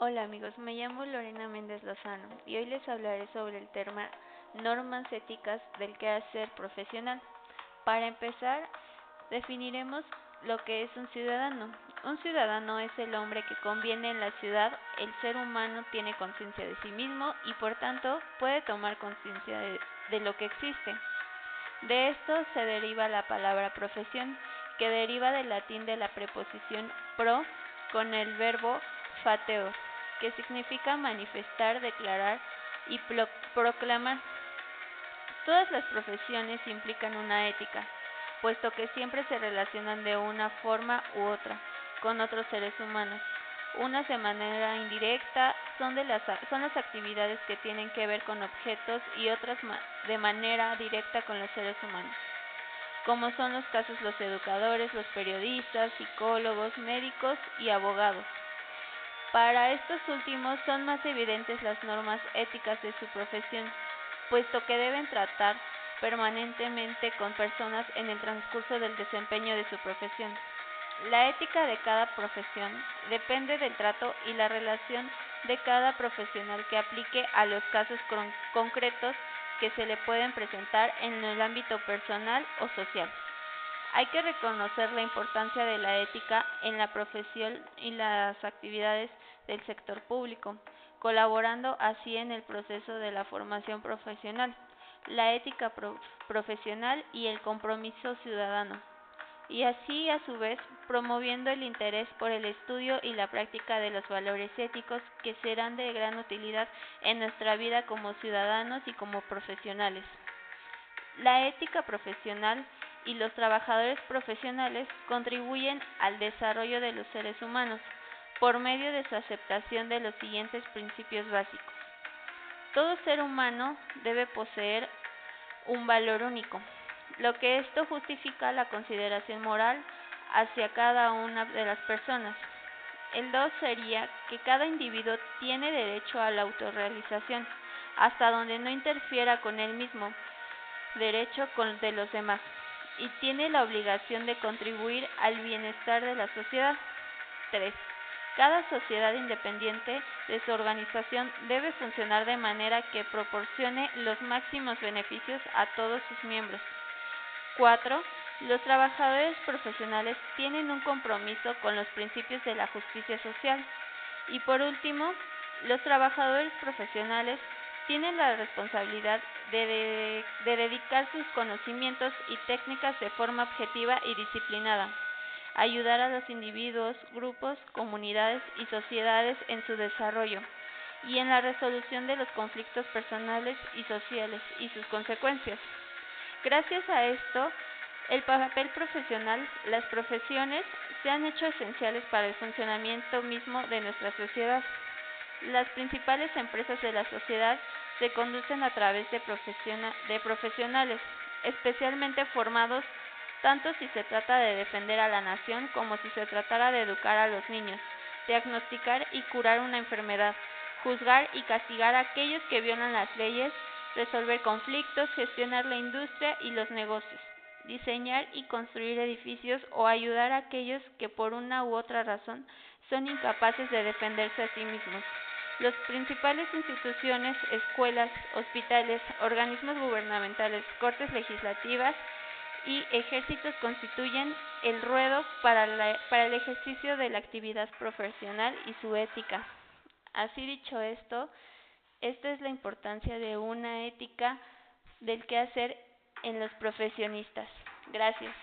Hola amigos, me llamo Lorena Méndez Lozano y hoy les hablaré sobre el tema normas éticas del quehacer profesional. Para empezar, definiremos lo que es un ciudadano. Un ciudadano es el hombre que conviene en la ciudad, el ser humano tiene conciencia de sí mismo y por tanto puede tomar conciencia de, de, lo que existe. De esto se deriva la palabra profesión, que deriva del latín de la preposición pro con el verbo fateo, que significa manifestar, declarar y proclamar. Todas las profesiones implican una ética, puesto que siempre se relacionan de una forma u otra con otros seres humanos. Unas de manera indirecta son, de las, son las actividades que tienen que ver con objetos y otras de manera directa con los seres humanos, como son los casos los educadores, los periodistas, psicólogos, médicos y abogados. Para estos últimos son más evidentes las normas éticas de su profesión, puesto que deben tratar permanentemente con personas en el transcurso del desempeño de su profesión. La ética de cada profesión depende del trato y la relación de cada profesional que aplique a los casos concretos que se le pueden presentar en el ámbito personal o social. Hay que reconocer la importancia de la ética en la profesión y las actividades del sector público, colaborando así en el proceso de la formación profesional, la ética profesional y el compromiso ciudadano, y así a su vez promoviendo el interés por el estudio y la práctica de los valores éticos que serán de gran utilidad en nuestra vida como ciudadanos y como profesionales. La ética profesional y los trabajadores profesionales contribuyen al desarrollo de los seres humanos por medio de su aceptación de los siguientes principios básicos. Todo ser humano debe poseer un valor único, lo que esto justifica la consideración moral hacia cada una de las personas. El 2 sería que cada individuo tiene derecho a la autorrealización, hasta donde no interfiera con él mismo, derecho con de los demás y tiene la obligación de contribuir al bienestar de la sociedad. 3. Cada sociedad independiente de su organización debe funcionar de manera que proporcione los máximos beneficios a todos sus miembros. 4. Los trabajadores profesionales tienen un compromiso con los principios de la justicia social. Y por último, los trabajadores profesionales tienen la responsabilidad de, de, de, dedicar sus conocimientos y técnicas de forma objetiva y disciplinada, ayudar a los individuos, grupos, comunidades y sociedades en su desarrollo y en la resolución de los conflictos personales y sociales y sus consecuencias. Gracias a esto, el papel profesional, las profesiones, se han hecho esenciales para el funcionamiento mismo de nuestra sociedad. Las principales empresas de la sociedad se conducen a través de, de, profesionales, especialmente formados tanto si se trata de defender a la nación como si se tratara de educar a los niños, diagnosticar y curar una enfermedad, juzgar y castigar a aquellos que violan las leyes, resolver conflictos, gestionar la industria y los negocios, diseñar y construir edificios o ayudar a aquellos que por una u otra razón son incapaces de defenderse a sí mismos. Las principales instituciones, escuelas, hospitales, organismos gubernamentales, cortes legislativas y ejércitos constituyen el ruedo para, la, para el ejercicio de la actividad profesional y su ética. Así dicho esto, esta es la importancia de una ética del quehacer en los profesionistas. Gracias.